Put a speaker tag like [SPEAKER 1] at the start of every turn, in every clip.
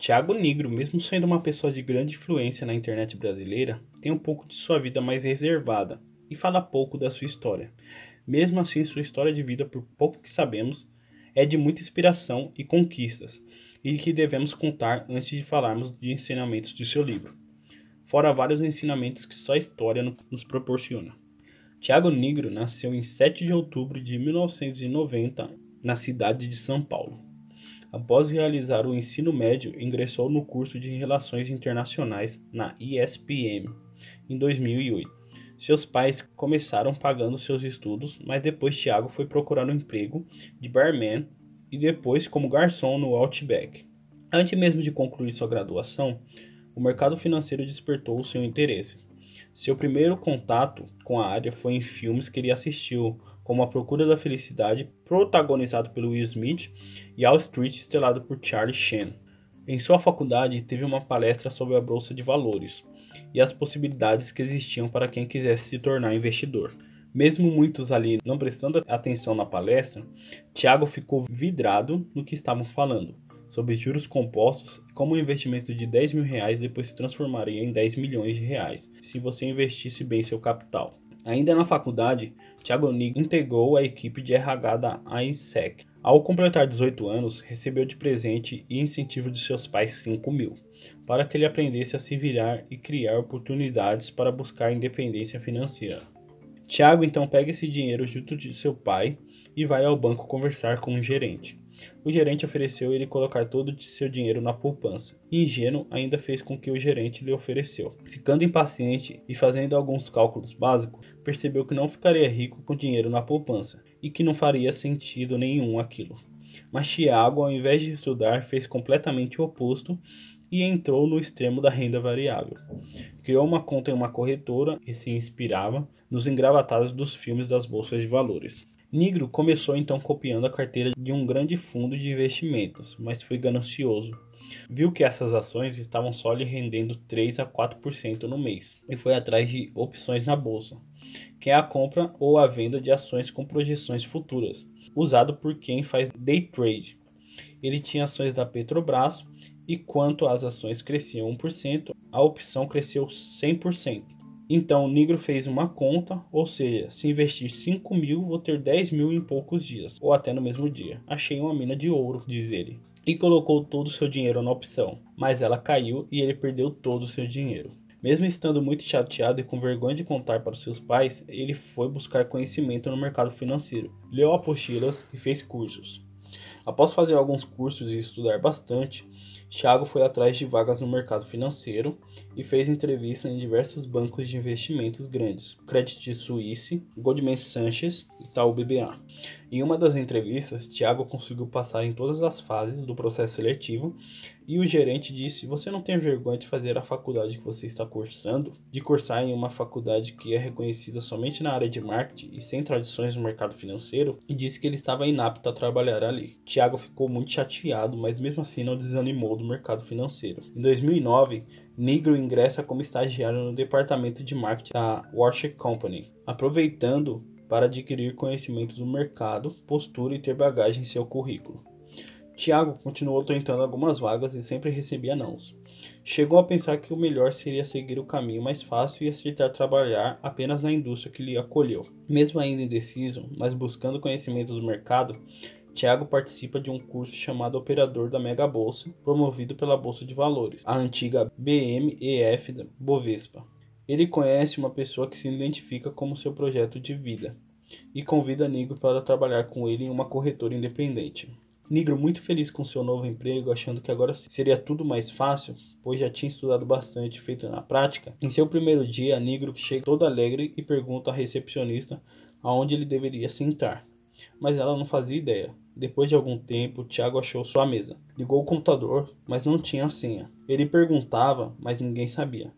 [SPEAKER 1] Tiago Negro, mesmo sendo uma pessoa de grande influência na internet brasileira, tem um pouco de sua vida mais reservada e fala pouco da sua história. Mesmo assim, sua história de vida, por pouco que sabemos, é de muita inspiração e conquistas, e que devemos contar antes de falarmos de ensinamentos de seu livro. Fora vários ensinamentos que só a história nos proporciona. Tiago Negro nasceu em 7 de outubro de 1990 na cidade de São Paulo. Após realizar o ensino médio, ingressou no curso de Relações Internacionais na ISPM em 2008. Seus pais começaram pagando seus estudos, mas depois Tiago foi procurar um emprego de barman e depois como garçom no Outback. Antes mesmo de concluir sua graduação, o mercado financeiro despertou o seu interesse. Seu primeiro contato com a área foi em filmes que ele assistiu, como A Procura da Felicidade, protagonizado pelo Will Smith, e All Street, estrelado por Charlie Sheen. Em sua faculdade, teve uma palestra sobre a bolsa de valores e as possibilidades que existiam para quem quisesse se tornar investidor. Mesmo muitos ali não prestando atenção na palestra, Tiago ficou vidrado no que estavam falando sobre juros compostos como o investimento de 10 mil reais depois se transformaria em 10 milhões de reais se você investisse bem seu capital. Ainda na faculdade, Thiago Nig integrou a equipe de RH da AISEC. Ao completar 18 anos, recebeu de presente e incentivo de seus pais 5 mil, para que ele aprendesse a se virar e criar oportunidades para buscar independência financeira. Tiago então pega esse dinheiro junto de seu pai e vai ao banco conversar com o gerente. O gerente ofereceu ele colocar todo o seu dinheiro na poupança. Ingênuo ainda fez com que o gerente lhe ofereceu. Ficando impaciente e fazendo alguns cálculos básicos, percebeu que não ficaria rico com dinheiro na poupança e que não faria sentido nenhum aquilo. Mas Tiago, ao invés de estudar, fez completamente o oposto e entrou no extremo da renda variável. Criou uma conta em uma corretora e se inspirava nos engravatados dos filmes das bolsas de valores. Nigro começou então copiando a carteira de um grande fundo de investimentos, mas foi ganancioso. Viu que essas ações estavam só lhe rendendo 3 a 4% no mês e foi atrás de opções na bolsa, que é a compra ou a venda de ações com projeções futuras, usado por quem faz day trade. Ele tinha ações da Petrobras e quanto as ações cresciam 1%, a opção cresceu 100%. Então, o Negro fez uma conta, ou seja, se investir 5 mil, vou ter 10 mil em poucos dias, ou até no mesmo dia. Achei uma mina de ouro, diz ele. E colocou todo o seu dinheiro na opção, mas ela caiu e ele perdeu todo o seu dinheiro. Mesmo estando muito chateado e com vergonha de contar para os seus pais, ele foi buscar conhecimento no mercado financeiro, leu apostilas e fez cursos. Após fazer alguns cursos e estudar bastante, Thiago foi atrás de vagas no mercado financeiro e fez entrevista em diversos bancos de investimentos grandes, Credit Suisse, Goldman Sachs e Itaú BBA. Em uma das entrevistas, Thiago conseguiu passar em todas as fases do processo seletivo e o gerente disse: Você não tem vergonha de fazer a faculdade que você está cursando? De cursar em uma faculdade que é reconhecida somente na área de marketing e sem tradições no mercado financeiro? E disse que ele estava inapto a trabalhar ali. Tiago ficou muito chateado, mas mesmo assim não desanimou do mercado financeiro. Em 2009, Negro ingressa como estagiário no departamento de marketing da Warsha Company, aproveitando para adquirir conhecimento do mercado, postura e ter bagagem em seu currículo. Tiago continuou tentando algumas vagas e sempre recebia nãos. Chegou a pensar que o melhor seria seguir o caminho mais fácil e aceitar trabalhar apenas na indústria que lhe acolheu. Mesmo ainda indeciso, mas buscando conhecimento do mercado, Tiago participa de um curso chamado Operador da Mega Bolsa, promovido pela Bolsa de Valores, a antiga BMEF da Bovespa. Ele conhece uma pessoa que se identifica como seu projeto de vida e convida Negro para trabalhar com ele em uma corretora independente. Negro, muito feliz com seu novo emprego, achando que agora seria tudo mais fácil, pois já tinha estudado bastante feito na prática. Em seu primeiro dia, Negro chega todo alegre e pergunta à recepcionista aonde ele deveria sentar. Mas ela não fazia ideia. Depois de algum tempo, Tiago achou sua mesa. Ligou o computador, mas não tinha senha. Ele perguntava, mas ninguém sabia.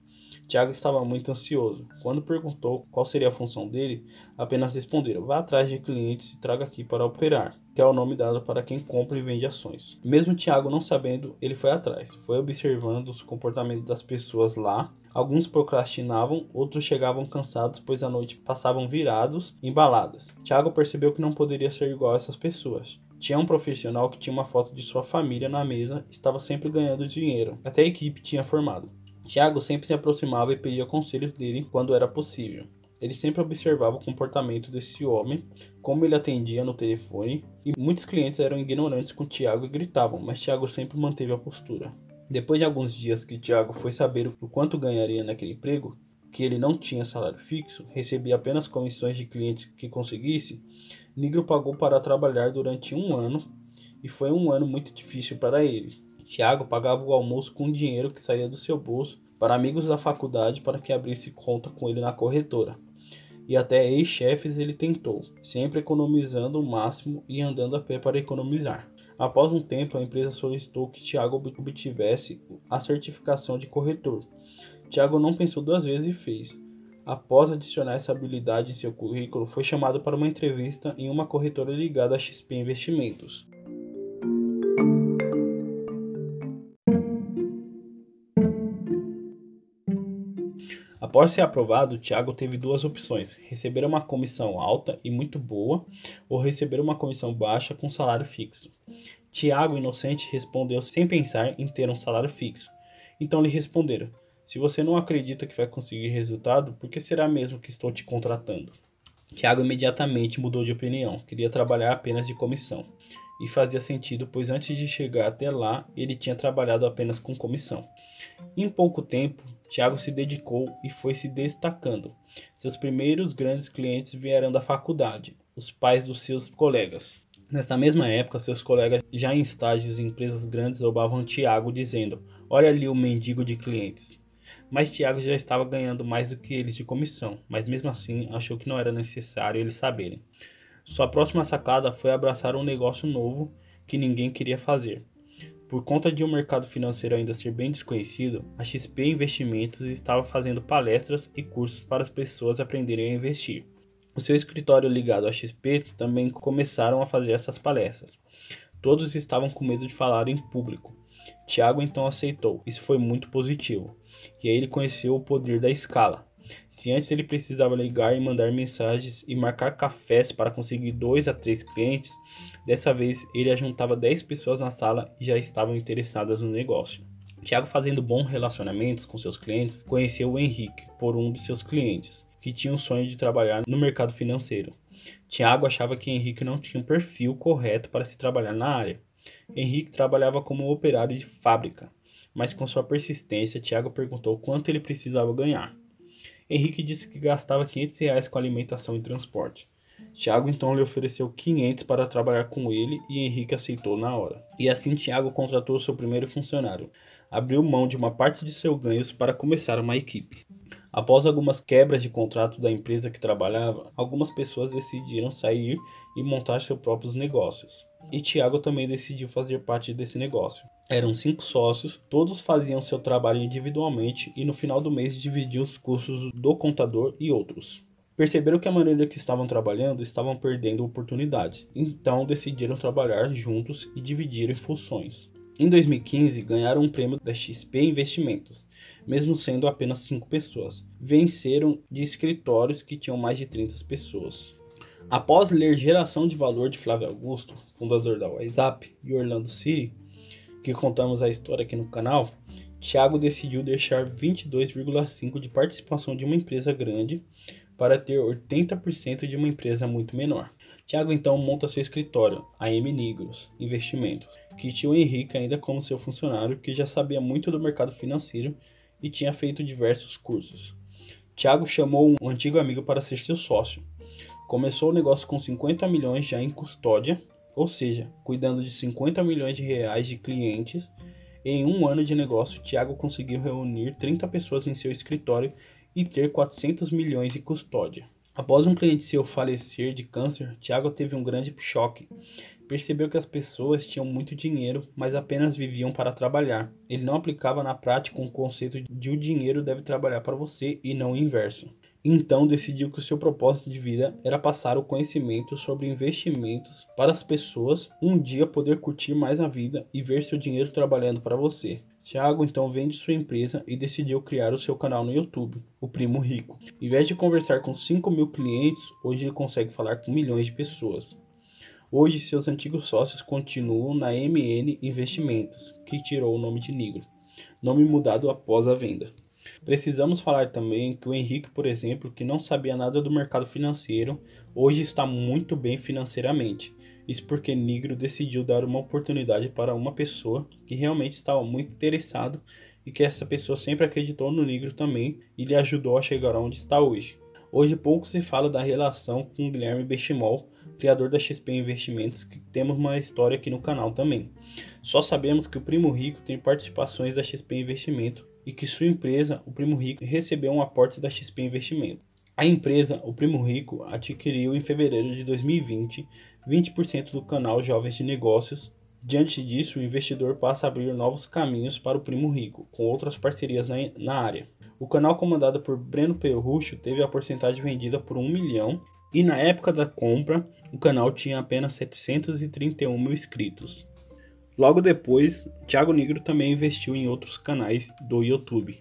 [SPEAKER 1] Tiago estava muito ansioso. Quando perguntou qual seria a função dele, apenas responderam: vá atrás de clientes e traga aqui para operar, que é o nome dado para quem compra e vende ações. Mesmo Tiago não sabendo, ele foi atrás, foi observando os comportamentos das pessoas lá, Alguns procrastinavam, outros chegavam cansados, pois à noite passavam virados em baladas. Tiago percebeu que não poderia ser igual a essas pessoas. Tinha um profissional que tinha uma foto de sua família na mesa estava sempre ganhando dinheiro. Até a equipe tinha formado. Tiago sempre se aproximava e pedia conselhos dele quando era possível. Ele sempre observava o comportamento desse homem, como ele atendia no telefone, e muitos clientes eram ignorantes com Tiago e gritavam, mas Tiago sempre manteve a postura. Depois de alguns dias que Tiago foi saber o quanto ganharia naquele emprego, que ele não tinha salário fixo, recebia apenas comissões de clientes que conseguisse, Nigro pagou para trabalhar durante um ano e foi um ano muito difícil para ele. Tiago pagava o almoço com dinheiro que saía do seu bolso para amigos da faculdade para que abrisse conta com ele na corretora. E até ex-chefes ele tentou, sempre economizando o máximo e andando a pé para economizar. Após um tempo, a empresa solicitou que Tiago obtivesse a certificação de corretor. Tiago não pensou duas vezes e fez. Após adicionar essa habilidade em seu currículo, foi chamado para uma entrevista em uma corretora ligada à XP Investimentos. Após ser aprovado, Thiago teve duas opções: receber uma comissão alta e muito boa, ou receber uma comissão baixa com salário fixo. Tiago, inocente, respondeu sem pensar em ter um salário fixo. Então lhe responderam: Se você não acredita que vai conseguir resultado, por que será mesmo que estou te contratando? Tiago imediatamente mudou de opinião, queria trabalhar apenas de comissão. E fazia sentido, pois antes de chegar até lá, ele tinha trabalhado apenas com comissão. Em pouco tempo, Tiago se dedicou e foi se destacando. Seus primeiros grandes clientes vieram da faculdade, os pais dos seus colegas. Nesta mesma época, seus colegas, já em estágios em empresas grandes, roubavam Tiago, dizendo: Olha ali o mendigo de clientes. Mas Tiago já estava ganhando mais do que eles de comissão, mas mesmo assim achou que não era necessário eles saberem. Sua próxima sacada foi abraçar um negócio novo que ninguém queria fazer. Por conta de um mercado financeiro ainda ser bem desconhecido, a XP Investimentos estava fazendo palestras e cursos para as pessoas aprenderem a investir. O seu escritório ligado à XP também começaram a fazer essas palestras. Todos estavam com medo de falar em público. Tiago então aceitou, isso foi muito positivo. E aí ele conheceu o poder da escala. Se antes ele precisava ligar e mandar mensagens e marcar cafés para conseguir dois a três clientes, dessa vez ele ajuntava 10 pessoas na sala e já estavam interessadas no negócio. Tiago, fazendo bons relacionamentos com seus clientes, conheceu o Henrique por um de seus clientes, que tinha o sonho de trabalhar no mercado financeiro. Tiago achava que Henrique não tinha um perfil correto para se trabalhar na área. Henrique trabalhava como operário de fábrica, mas com sua persistência, Tiago perguntou quanto ele precisava ganhar. Henrique disse que gastava 500 reais com alimentação e transporte. Tiago então lhe ofereceu 500 para trabalhar com ele e Henrique aceitou na hora. E assim Tiago contratou seu primeiro funcionário. Abriu mão de uma parte de seus ganhos para começar uma equipe. Após algumas quebras de contratos da empresa que trabalhava, algumas pessoas decidiram sair e montar seus próprios negócios. E Tiago também decidiu fazer parte desse negócio. Eram cinco sócios, todos faziam seu trabalho individualmente e no final do mês dividiam os custos do contador e outros. Perceberam que a maneira que estavam trabalhando estavam perdendo oportunidades, então decidiram trabalhar juntos e dividirem funções. Em 2015, ganharam um prêmio da XP Investimentos, mesmo sendo apenas 5 pessoas. Venceram de escritórios que tinham mais de 30 pessoas. Após ler Geração de Valor de Flávio Augusto, fundador da WhatsApp, e Orlando City, que contamos a história aqui no canal, Thiago decidiu deixar 22,5% de participação de uma empresa grande para ter 80% de uma empresa muito menor. Thiago então monta seu escritório, a M Negros Investimentos, que tinha o Henrique ainda como seu funcionário, que já sabia muito do mercado financeiro e tinha feito diversos cursos. Thiago chamou um antigo amigo para ser seu sócio. Começou o negócio com 50 milhões já em custódia ou seja, cuidando de 50 milhões de reais de clientes, em um ano de negócio, Thiago conseguiu reunir 30 pessoas em seu escritório e ter 400 milhões em custódia. Após um cliente seu falecer de câncer, Thiago teve um grande choque. Percebeu que as pessoas tinham muito dinheiro, mas apenas viviam para trabalhar. Ele não aplicava na prática um conceito de o dinheiro deve trabalhar para você e não o inverso. Então decidiu que o seu propósito de vida era passar o conhecimento sobre investimentos para as pessoas um dia poder curtir mais a vida e ver seu dinheiro trabalhando para você. Tiago então vende sua empresa e decidiu criar o seu canal no YouTube, o Primo Rico. Em vez de conversar com 5 mil clientes, hoje ele consegue falar com milhões de pessoas. Hoje, seus antigos sócios continuam na MN Investimentos, que tirou o nome de Negro, nome mudado após a venda. Precisamos falar também que o Henrique, por exemplo, que não sabia nada do mercado financeiro, hoje está muito bem financeiramente. Isso porque Negro decidiu dar uma oportunidade para uma pessoa que realmente estava muito interessado e que essa pessoa sempre acreditou no Negro também e lhe ajudou a chegar onde está hoje. Hoje pouco se fala da relação com Guilherme Benchimol, criador da XP Investimentos, que temos uma história aqui no canal também. Só sabemos que o Primo Rico tem participações da XP Investimento e que sua empresa, o Primo Rico, recebeu um aporte da XP Investimento. A empresa, o Primo Rico, adquiriu em fevereiro de 2020 20% do canal Jovens de Negócios. Diante disso, o investidor passa a abrir novos caminhos para o Primo Rico, com outras parcerias na, na área. O canal comandado por Breno Perrucho teve a porcentagem vendida por 1 milhão e na época da compra o canal tinha apenas 731 mil inscritos. Logo depois, Thiago Negro também investiu em outros canais do YouTube.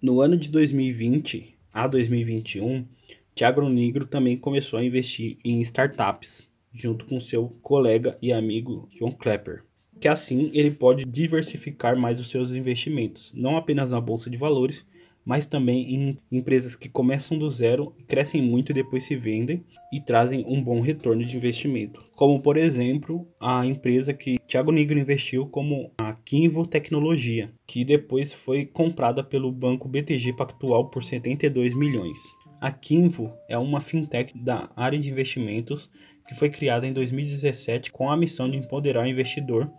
[SPEAKER 1] No ano de 2020 a 2021, Thiago Negro também começou a investir em startups, junto com seu colega e amigo John Klepper, que assim ele pode diversificar mais os seus investimentos, não apenas na bolsa de valores, mas também em empresas que começam do zero, crescem muito e depois se vendem e trazem um bom retorno de investimento. Como por exemplo, a empresa que Thiago Negro investiu como a Kinvo Tecnologia, que depois foi comprada pelo banco BTG Pactual por 72 milhões. A Kinvo é uma fintech da área de investimentos que foi criada em 2017 com a missão de empoderar o investidor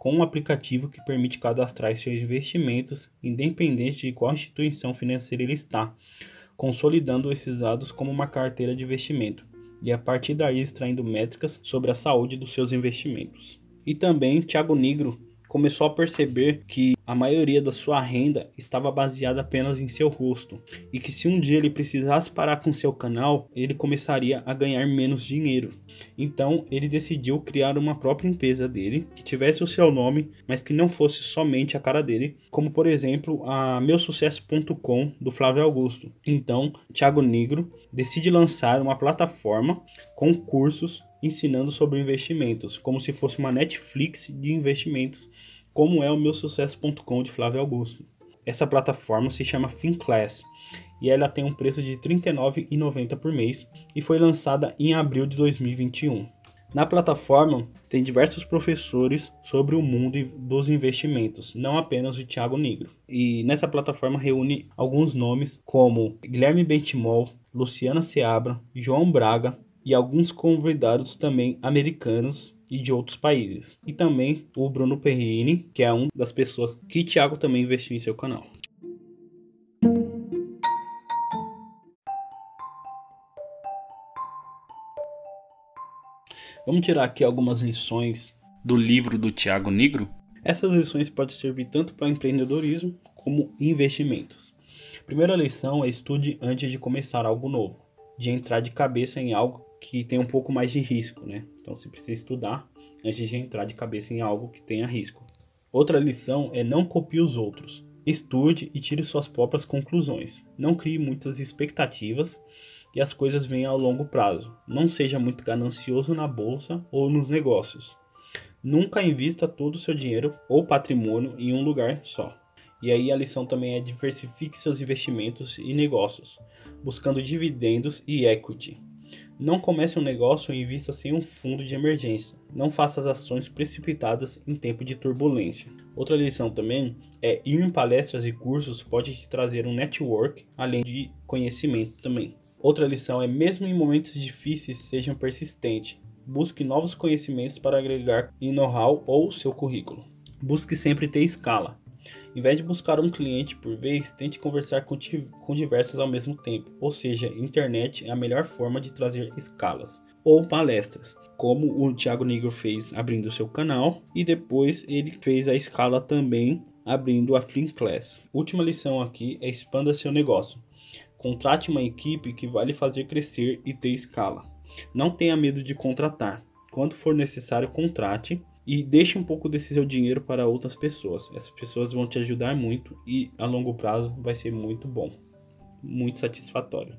[SPEAKER 1] com um aplicativo que permite cadastrar seus investimentos, independente de qual instituição financeira ele está, consolidando esses dados como uma carteira de investimento e a partir daí extraindo métricas sobre a saúde dos seus investimentos. E também Thiago Negro começou a perceber que a maioria da sua renda estava baseada apenas em seu rosto e que se um dia ele precisasse parar com seu canal, ele começaria a ganhar menos dinheiro. Então ele decidiu criar uma própria empresa dele que tivesse o seu nome, mas que não fosse somente a cara dele, como por exemplo a meusucesso.com do Flávio Augusto. Então, Thiago Negro decide lançar uma plataforma com cursos ensinando sobre investimentos, como se fosse uma Netflix de investimentos, como é o meu sucesso.com de Flávio Augusto. Essa plataforma se chama FinClass e ela tem um preço de R$ 39,90 por mês e foi lançada em abril de 2021. Na plataforma tem diversos professores sobre o mundo dos investimentos, não apenas o Thiago Negro. E nessa plataforma reúne alguns nomes como Guilherme Bentimol, Luciana Seabra, João Braga, e alguns convidados também americanos e de outros países. E também o Bruno Perrini, que é uma das pessoas que Thiago também investiu em seu canal. Vamos tirar aqui algumas lições do livro do Thiago Negro. Essas lições podem servir tanto para empreendedorismo como investimentos. Primeira lição é estude antes de começar algo novo, de entrar de cabeça em algo que tem um pouco mais de risco, né? Então você precisa estudar antes de entrar de cabeça em algo que tenha risco. Outra lição é não copie os outros. Estude e tire suas próprias conclusões. Não crie muitas expectativas e as coisas venham ao longo prazo. Não seja muito ganancioso na bolsa ou nos negócios. Nunca invista todo o seu dinheiro ou patrimônio em um lugar só. E aí a lição também é diversifique seus investimentos e negócios, buscando dividendos e equity. Não comece um negócio e invista sem um fundo de emergência. Não faça as ações precipitadas em tempo de turbulência. Outra lição também é ir em palestras e cursos pode te trazer um network, além de conhecimento também. Outra lição é mesmo em momentos difíceis, sejam persistentes. Busque novos conhecimentos para agregar em know-how ou seu currículo. Busque sempre ter escala. Em vez de buscar um cliente por vez, tente conversar com, com diversos ao mesmo tempo, ou seja, internet é a melhor forma de trazer escalas ou palestras, como o Thiago Negro fez abrindo seu canal e depois ele fez a escala também abrindo a Free Class. Última lição aqui é expanda seu negócio. Contrate uma equipe que vai lhe fazer crescer e ter escala. Não tenha medo de contratar. Quando for necessário, contrate e deixe um pouco desse seu dinheiro para outras pessoas. Essas pessoas vão te ajudar muito e a longo prazo vai ser muito bom, muito satisfatório.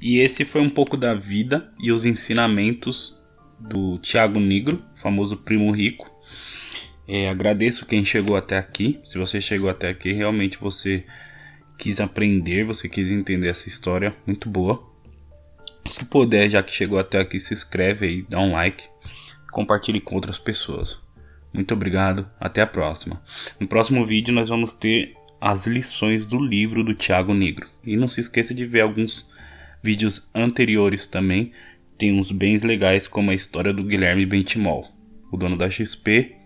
[SPEAKER 1] E esse foi um pouco da vida e os ensinamentos do Tiago Negro, famoso primo rico. É, agradeço quem chegou até aqui. Se você chegou até aqui, realmente você quis aprender, você quis entender essa história muito boa. Se puder, já que chegou até aqui, se inscreve aí, dá um like, compartilhe com outras pessoas. Muito obrigado, até a próxima. No próximo vídeo nós vamos ter as lições do livro do Tiago Negro. E não se esqueça de ver alguns vídeos anteriores também. Tem uns bens legais como a história do Guilherme Bentimol, o dono da XP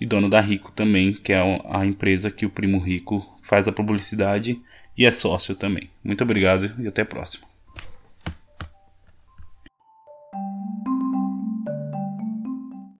[SPEAKER 1] e dono da Rico também, que é a empresa que o primo rico faz a publicidade e é sócio também. Muito obrigado e até a próxima.